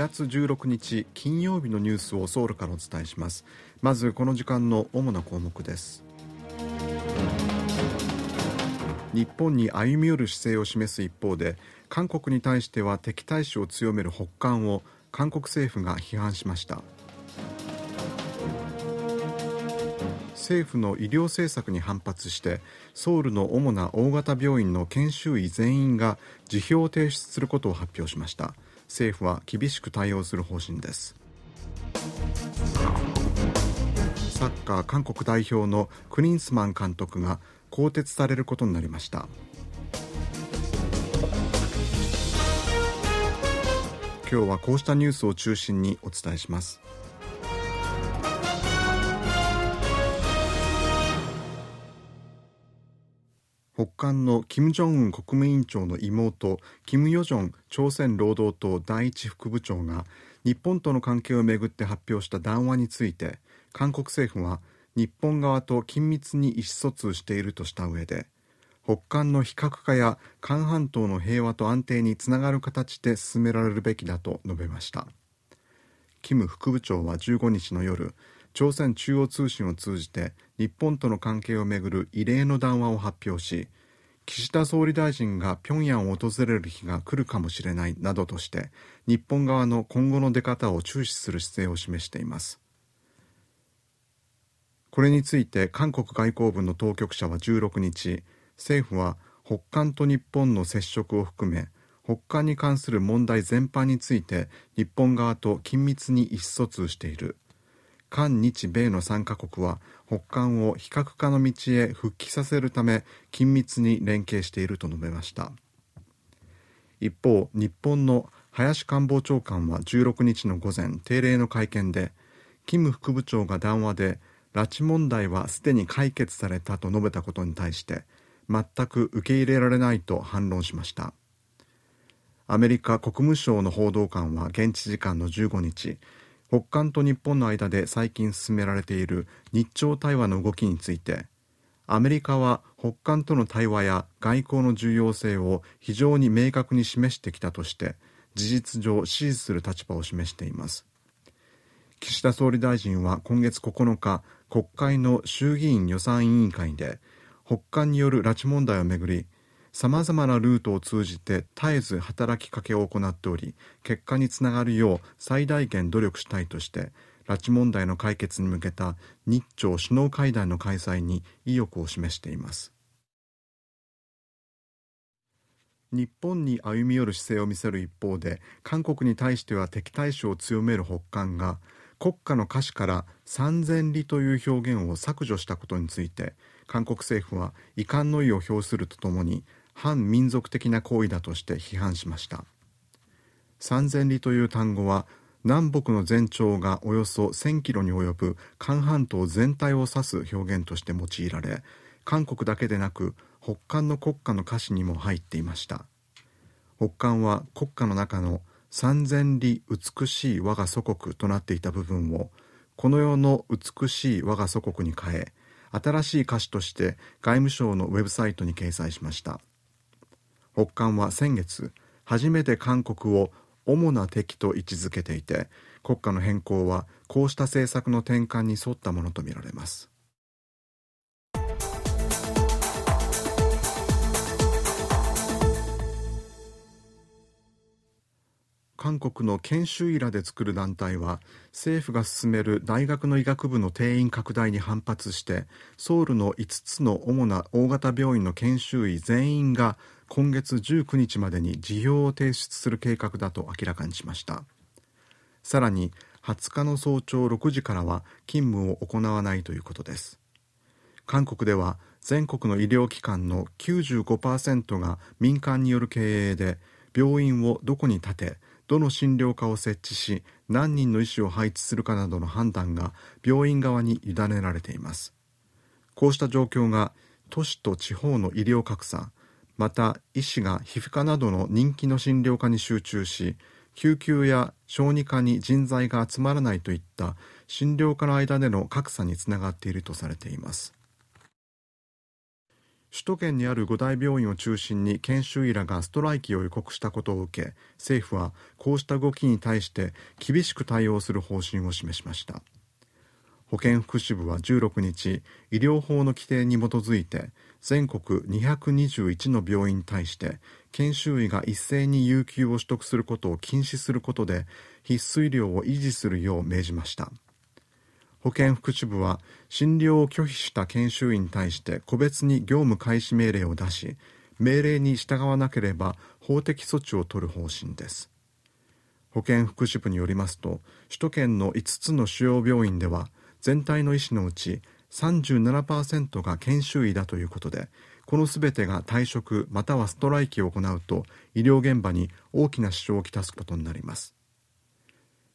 月16日金曜日のニュースをソウルからお伝えします。まずこの時間の主な項目です。日本に歩み寄る姿勢を示す一方で韓国に対しては敵対視を強める北韓を韓国政府が批判しました。政府の医療政策に反発してソウルの主な大型病院の研修医全員が辞表を提出することを発表しました。政府は厳しく対応する方針です。サッカー韓国代表のクリンスマン監督が更迭されることになりました。今日はこうしたニュースを中心にお伝えします。北韓の金正恩国務委員長の妹金与正朝鮮労働党第一副部長が日本との関係をめぐって発表した談話について韓国政府は日本側と緊密に意思疎通しているとした上で北韓の非核化や韓半島の平和と安定につながる形で進められるべきだと述べました。キム副部長は15日の夜朝鮮中央通信を通じて日本との関係をめぐる異例の談話を発表し岸田総理大臣が平壌を訪れる日が来るかもしれないなどとして日本側の今後の出方を注視する姿勢を示しています。これについて韓国外交部の当局者は16日政府は北韓と日本の接触を含め北韓に関する問題全般について日本側と緊密に意思疎通している。韓日米の3カ国は北韓を非核化の道へ復帰させるため緊密に連携していると述べました。一方日本の林官房長官は16日の午前定例の会見でキム副部長が談話で拉致問題はすでに解決されたと述べたことに対して全く受け入れられないと反論しました。アメリカ国務省の報道官は現地時間の15日北韓と日本の間で最近進められている日朝対話の動きについてアメリカは北韓との対話や外交の重要性を非常に明確に示してきたとして事実上支持する立場を示しています。岸田総理大臣は今月9日国会の衆議院予算委員会で北韓による拉致問題をめぐりさまざまなルートを通じて絶えず働きかけを行っており結果につながるよう最大限努力したいとして拉致問題の解決に向けた日朝首脳会談の開催に意欲を示しています。日本に歩み寄る姿勢を見せる一方で韓国に対しては敵対視を強める北韓が国家の歌詞から三千里という表現を削除したことについて韓国政府は遺憾の意を表するとともに反民族的な行為だとして批判しました。三千里という単語は南北の全長がおよそ1000キロに及ぶ韓半島全体を指す表現として用いられ韓国だけでなく北韓の国歌の歌詞にも入っていました。北韓は国歌の中の三千里美しい我が祖国となっていた部分をこの世の美しい我が祖国に変え新しい歌詞として外務省のウェブサイトに掲載しました。北韓は先月初めて韓国を主な敵と位置づけていて国家の変更はこうした政策の転換に沿ったものとみられます。韓国の研修医らで作る団体は政府が進める大学の医学部の定員拡大に反発してソウルの5つの主な大型病院の研修医全員が今月19日までに辞表を提出する計画だと明らかにしました。さらに20日の早朝6時からは勤務を行わないということです。韓国では全国の医療機関の95%が民間による経営で病院をどこに建てどの診療科を設置し何人の医師を配置するかなどの判断が病院側に委ねられています。こうした状況が都市と地方の医療格差また医師が皮膚科などの人気の診療科に集中し救急や小児科に人材が集まらないといった診療科の間での格差につながっているとされています。首都圏にある五大病院を中心に研修医らがストライキを予告したことを受け政府はこうした動きに対して厳しく対応する方針を示しました。保健福祉部は16日医療法の規定に基づいて全国221の病院に対して研修医が一斉に有給を取得することを禁止することで必須医療を維持するよう命じました。保健福祉部は診療を拒否した研修医に対して個別に業務開始命令を出し命令に従わなければ法的措置を取る方針です。保健福祉部によりますと首都圏の5つの主要病院では全体の医師のうち37%が研修医だということでこのすべてが退職またはストライキを行うと医療現場に大きな支障をきたすことになります。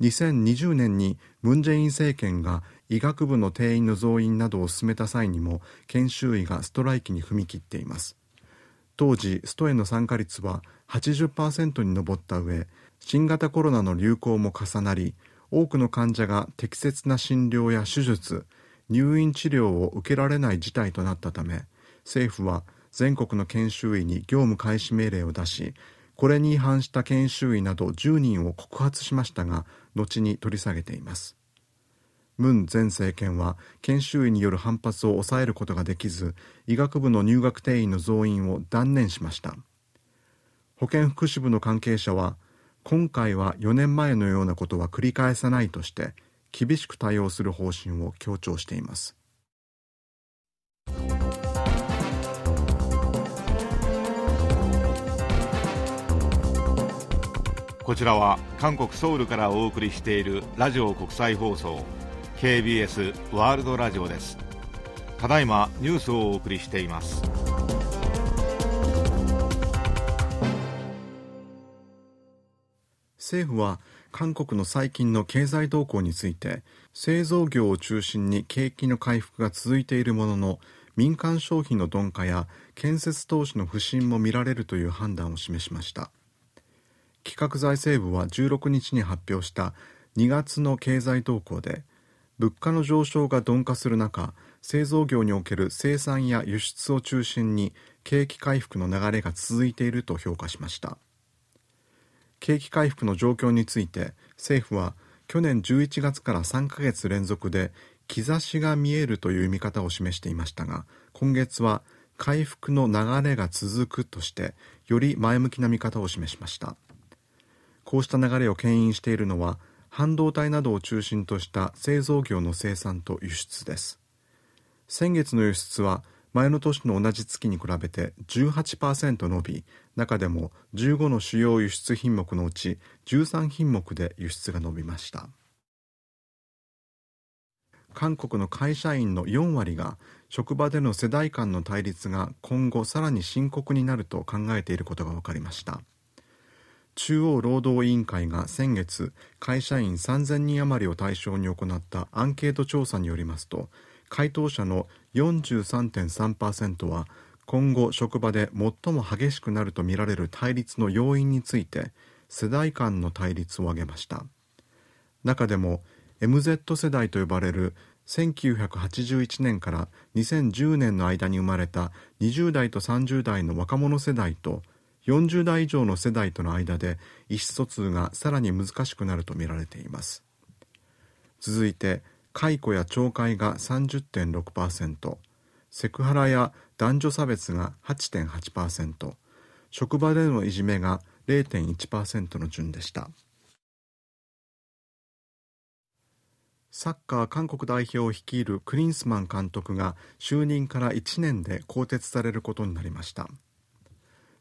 2020年にムン・ジェイン政権が医学部の定員の増員などを進めた際にも研修医がストライキに踏み切っています。当時ストへの参加率は80%に上った上新型コロナの流行も重なり多くの患者が適切な診療や手術入院治療を受けられない事態となったため政府は全国の研修医に業務開始命令を出しこれに違反した研修医など10人を告発しましたが後に取り下げています。ムン前政権は研修医による反発を抑えることができず医学部の入学定員の増員を断念しました。保健福祉部の関係者は今回は4年前のようなことは繰り返さないとして厳しく対応する方針を強調しています。こちらは韓国ソウルからお送りしているラジオ国際放送 KBS ワールドラジオです。ただいまニュースをお送りしています。政府は韓国の最近の経済動向について製造業を中心に景気の回復が続いているものの民間消費の鈍化や建設投資の不振も見られるという判断を示しました。企画財政部は16日に発表した2月の経済動向で物価の上昇が鈍化する中製造業における生産や輸出を中心に景気回復の流れが続いていると評価しました。景気回復の状況について政府は去年11月から3ヶ月連続で兆しが見えるという見方を示していましたが今月は回復の流れが続くとしてより前向きな見方を示しました。こうした流れを牽引しているのは半導体などを中心とした製造業の生産と輸出です。先月の輸出は前の年の同じ月に比べて18%伸び中でも15の主要輸出品目のうち13品目で輸出が伸びました。韓国の会社員の4割が職場での世代間の対立が今後さらに深刻になると考えていることが分かりました。中央労働委員会が先月会社員3000人余りを対象に行ったアンケート調査によりますと回答者の43.3%は今後職場で最も激しくなるとみられる対立の要因について世代間の対立を挙げました。中でも MZ 世代と呼ばれる1981年から2010年の間に生まれた20代と30代の若者世代と40代以上の世代との間で意思疎通がさらに難しくなるとみられています。続いて解雇や懲戒が30.6%セクハラや男女差別が8.8%職場でのいじめが0.1%の順でした。サッカー韓国代表を率いるクリンスマン監督が就任から1年で更迭されることになりました。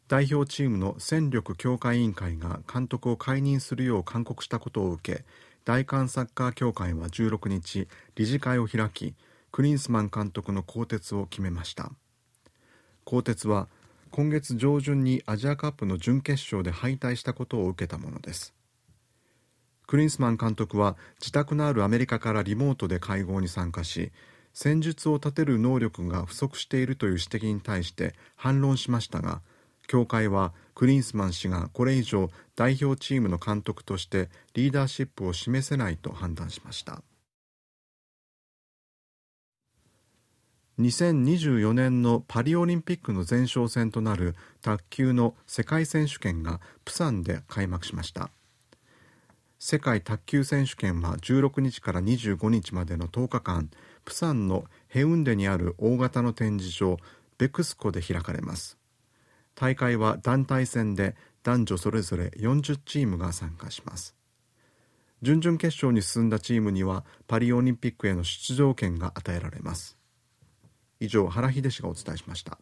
代表チームの戦力強化委員会が監督を解任するよう勧告したことを受け大韓サッカー協会は16日理事会を開きクリンスマン監督の更迭を決めました。更迭は今月上旬にアジアカップの準決勝で敗退したことを受けたものです。クリンスマン監督は自宅のあるアメリカからリモートで会合に参加し戦術を立てる能力が不足しているという指摘に対して反論しましたが協会はクリンスマン氏がこれ以上代表チームの監督としてリーダーシップを示せないと判断しました。2024年のパリオリンピックの前哨戦となる卓球の世界選手権がプサンで開幕しました。世界卓球選手権は16日から25日までの10日間プサンのヘウンデにある大型の展示場ベクスコで開かれます。大会は団体戦で男女それぞれ40チームが参加します。準々決勝に進んだチームにはパリオリンピックへの出場権が与えられます。以上原秀氏がお伝えしました。